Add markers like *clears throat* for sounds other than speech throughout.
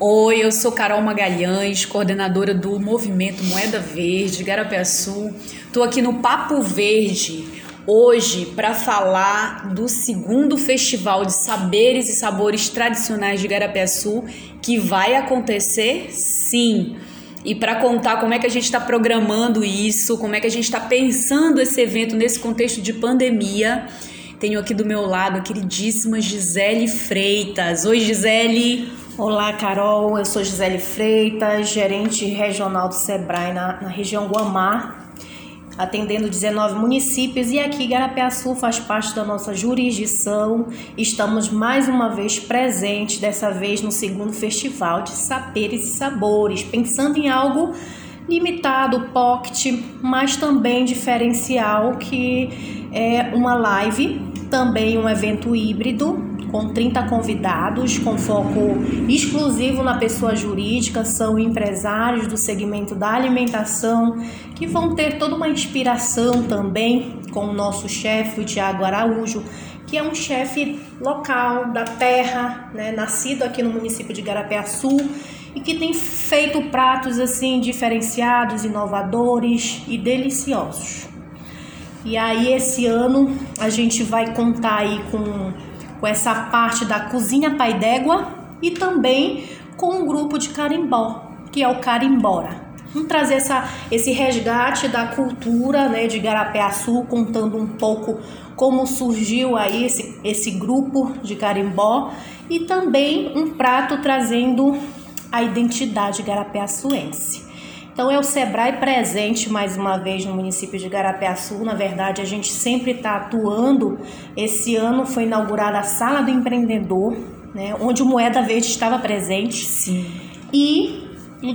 Oi, eu sou Carol Magalhães, coordenadora do Movimento Moeda Verde, Garapiaçu. Estou aqui no Papo Verde hoje para falar do segundo Festival de Saberes e Sabores Tradicionais de Garapiaçu, que vai acontecer sim. E para contar como é que a gente está programando isso, como é que a gente está pensando esse evento nesse contexto de pandemia, tenho aqui do meu lado a queridíssima Gisele Freitas. Oi, Gisele! Olá, Carol. Eu sou Gisele Freitas, gerente regional do Sebrae na, na região Guamá, atendendo 19 municípios e aqui Garapiaçu faz parte da nossa jurisdição. Estamos mais uma vez presentes, dessa vez no segundo festival de Saberes e Sabores, pensando em algo limitado, pocket, mas também diferencial, que é uma live, também um evento híbrido com 30 convidados, com foco exclusivo na pessoa jurídica, são empresários do segmento da alimentação, que vão ter toda uma inspiração também com o nosso chefe, o Tiago Araújo, que é um chefe local da terra, né, nascido aqui no município de Garapiaçu e que tem feito pratos assim diferenciados, inovadores e deliciosos. E aí esse ano a gente vai contar aí com com essa parte da cozinha pai d'égua e também com um grupo de carimbó, que é o Carimbora. Vamos trazer essa, esse resgate da cultura né, de Garapé-Açu, contando um pouco como surgiu aí esse, esse grupo de carimbó e também um prato trazendo a identidade garapé-açuense. Então é o Sebrae presente mais uma vez no município de Garapiaçu. Na verdade, a gente sempre está atuando. Esse ano foi inaugurada a Sala do Empreendedor, né, onde o Moeda Verde estava presente. Sim. E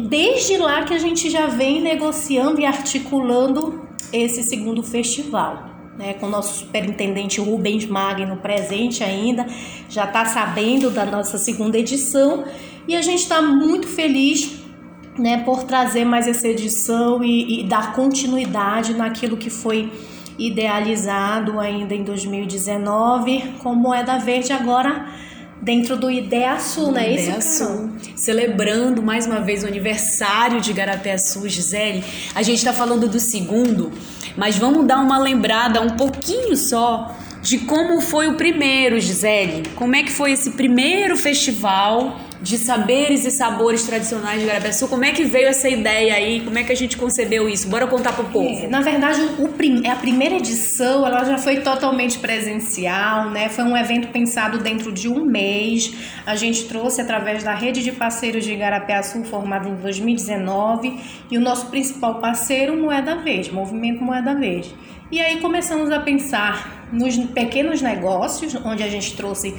desde lá que a gente já vem negociando e articulando esse segundo festival. Né, com o nosso superintendente Rubens Magno presente ainda, já está sabendo da nossa segunda edição e a gente está muito feliz né, por trazer mais essa edição e, e dar continuidade naquilo que foi idealizado ainda em 2019 com Moeda Verde agora dentro do Ideaçu, né? Ideaçu. Celebrando mais uma vez o aniversário de Garapiaçu, Gisele. A gente está falando do segundo, mas vamos dar uma lembrada um pouquinho só de como foi o primeiro, Gisele. Como é que foi esse primeiro festival de saberes e sabores tradicionais de Garapiaçu. Como é que veio essa ideia aí? Como é que a gente concebeu isso? Bora contar pro povo. É, na verdade, o prim a primeira edição ela já foi totalmente presencial, né? Foi um evento pensado dentro de um mês. A gente trouxe através da rede de parceiros de Garapiaçu, formada em 2019, e o nosso principal parceiro, Moeda Verde, Movimento Moeda Verde. E aí começamos a pensar nos pequenos negócios, onde a gente trouxe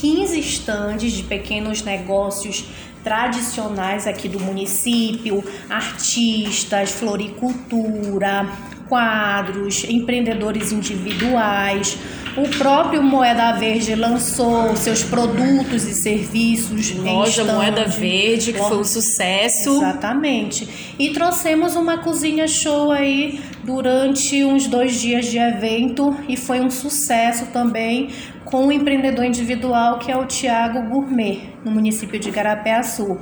15 estandes de pequenos negócios tradicionais aqui do município, artistas, floricultura, quadros, empreendedores individuais. O próprio Moeda Verde lançou seus produtos e serviços. Loja Moeda Verde, que foi um sucesso. Exatamente. E trouxemos uma cozinha show aí durante uns dois dias de evento e foi um sucesso também com o empreendedor individual que é o Tiago Gourmet, no município de Garapé-Açu.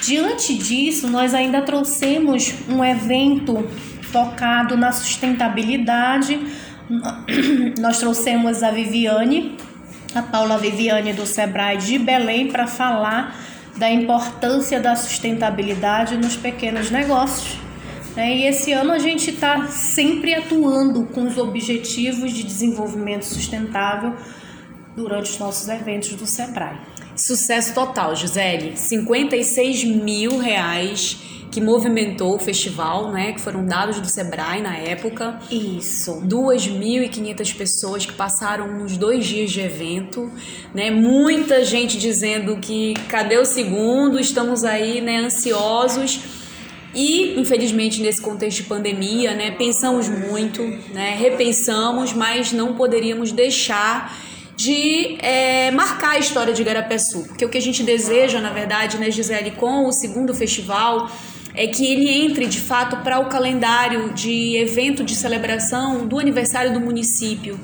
Diante disso, nós ainda trouxemos um evento focado na sustentabilidade. *clears throat* Nós trouxemos a Viviane, a Paula Viviane do Sebrae de Belém, para falar da importância da sustentabilidade nos pequenos negócios. Né? E esse ano a gente está sempre atuando com os objetivos de desenvolvimento sustentável durante os nossos eventos do Sebrae. Sucesso total, Gisele. 56 mil reais que movimentou o festival, né? Que foram dados do Sebrae na época. Isso. 2.500 pessoas que passaram nos dois dias de evento, né? Muita gente dizendo que cadê o segundo? Estamos aí, né? Ansiosos. E, infelizmente, nesse contexto de pandemia, né? Pensamos muito, né? Repensamos, mas não poderíamos deixar de é, marcar a história de Garapeçu. Porque o que a gente deseja, na verdade, né, Gisele, com o segundo festival, é que ele entre de fato para o calendário de evento de celebração do aniversário do município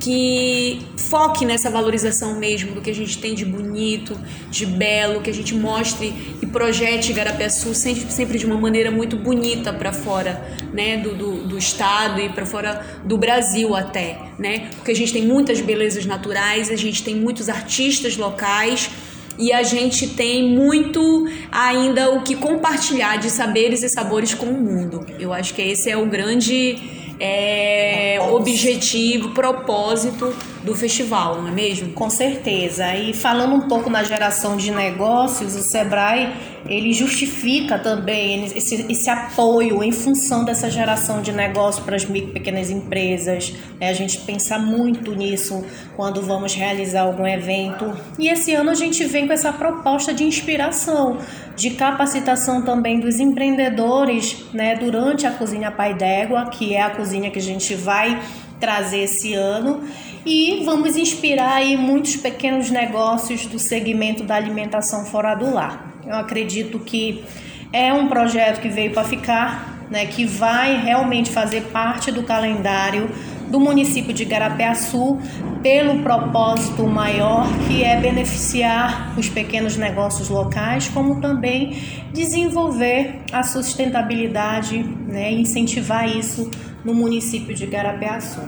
que foque nessa valorização mesmo do que a gente tem de bonito, de belo, que a gente mostre e projete Garapiaçu sempre, sempre de uma maneira muito bonita para fora né, do, do, do estado e para fora do Brasil até, né? Porque a gente tem muitas belezas naturais, a gente tem muitos artistas locais e a gente tem muito ainda o que compartilhar de saberes e sabores com o mundo. Eu acho que esse é o grande é, objetivo, propósito do festival, não é mesmo? Com certeza. E falando um pouco na geração de negócios, o Sebrae ele justifica também esse, esse apoio em função dessa geração de negócio para as micro e pequenas empresas. Né? A gente pensa muito nisso quando vamos realizar algum evento. E esse ano a gente vem com essa proposta de inspiração, de capacitação também dos empreendedores né? durante a Cozinha Pai d'Égua, que é a cozinha que a gente vai trazer esse ano e vamos inspirar aí muitos pequenos negócios do segmento da alimentação fora do lar. Eu acredito que é um projeto que veio para ficar, né, que vai realmente fazer parte do calendário do município de Garapeaçu pelo propósito maior que é beneficiar os pequenos negócios locais, como também desenvolver a sustentabilidade né, incentivar isso no município de Garapeaçu.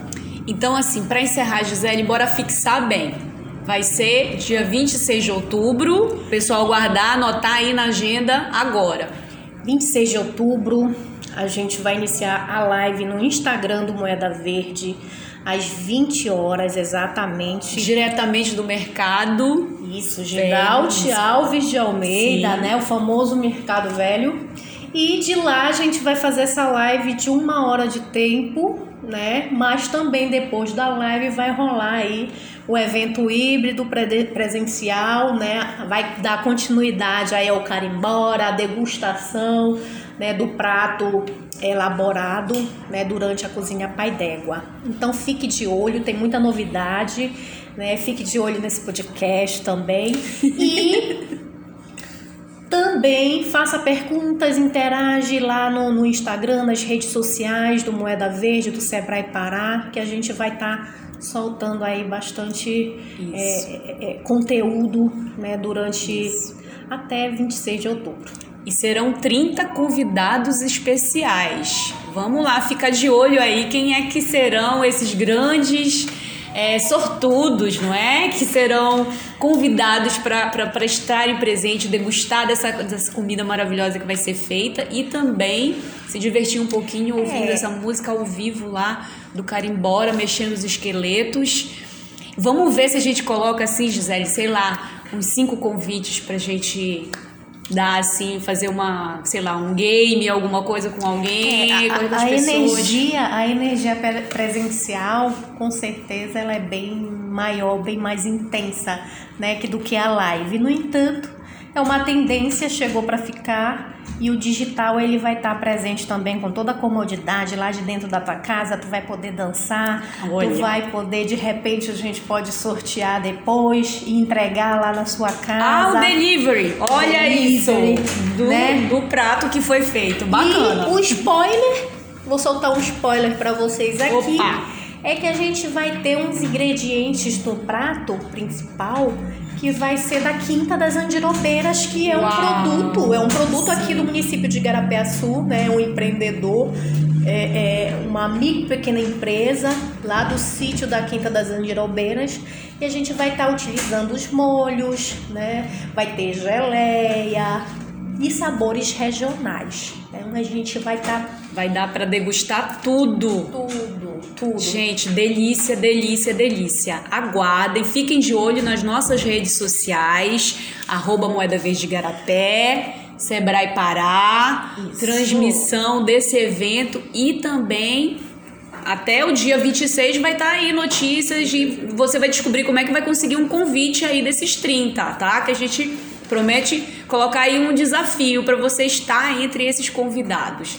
Então, assim, para encerrar, Gisele, bora fixar bem. Vai ser dia 26 de outubro. Pessoal, guardar, anotar aí na agenda agora. 26 de outubro, a gente vai iniciar a live no Instagram do Moeda Verde às 20 horas exatamente. Diretamente do mercado. Isso, Geraldo Alves de Almeida, Sim. né? O famoso Mercado Velho. E de lá a gente vai fazer essa live de uma hora de tempo, né? Mas também depois da live vai rolar aí o evento híbrido presencial, né, vai dar continuidade aí ao carimbora, a degustação, né, do prato elaborado, né, durante a cozinha Pai d'Égua. Então fique de olho, tem muita novidade, né? Fique de olho nesse podcast também e *laughs* também faça perguntas, interage lá no, no, Instagram, nas redes sociais do Moeda Verde, do Sebrae Pará, que a gente vai estar tá soltando aí bastante é, é, é, conteúdo né, durante Isso. até 26 de outubro. E serão 30 convidados especiais. Vamos lá, fica de olho aí quem é que serão esses grandes é, sortudos, não é? Que serão convidados para estarem presentes, degustar dessa, dessa comida maravilhosa que vai ser feita e também se divertir um pouquinho ouvindo é. essa música ao vivo lá do Carimbora, mexendo os esqueletos. Vamos ver se a gente coloca assim, Gisele, sei lá, uns cinco convites pra gente dar assim, fazer uma, sei lá, um game, alguma coisa com alguém, é, a, com a energia, a energia presencial, com certeza ela é bem maior, bem mais intensa, né, que do que a live. No entanto, é uma tendência, chegou para ficar e o digital ele vai estar tá presente também com toda a comodidade lá de dentro da tua casa, tu vai poder dançar, Olha. tu vai poder, de repente a gente pode sortear depois e entregar lá na sua casa. Ah, o delivery! Olha delivery, isso! Do, né? do prato que foi feito, bacana. E o spoiler, vou soltar um spoiler para vocês aqui. Opa. É que a gente vai ter uns ingredientes no prato principal que vai ser da Quinta das Andiropeiras, que é um Uau. produto, é um produto aqui do município de Garapeaçu, né? Um empreendedor, é, é uma micro pequena empresa lá do sítio da Quinta das Andirobeiras e a gente vai estar tá utilizando os molhos, né? Vai ter geleia e sabores regionais. Então a gente vai estar. Tá... Vai dar para degustar tudo. Tudo, tudo. Gente, delícia, delícia, delícia. Aguardem, fiquem de olho nas nossas redes sociais, arroba Moeda Verde Garapé, Sebrae Pará, Isso. transmissão desse evento e também até o dia 26 vai estar tá aí notícias e você vai descobrir como é que vai conseguir um convite aí desses 30, tá? Que a gente promete colocar aí um desafio para você estar entre esses convidados.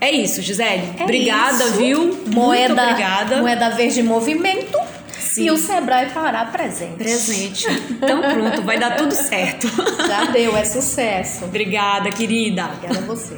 É isso, Gisele. É obrigada, isso. viu? Moeda, Muito obrigada. Moeda Verde Movimento. Sim. E o Sebrae Pará presente. Presente. Então pronto, vai dar tudo certo. *laughs* Já deu, é sucesso. Obrigada, querida. Obrigada a você.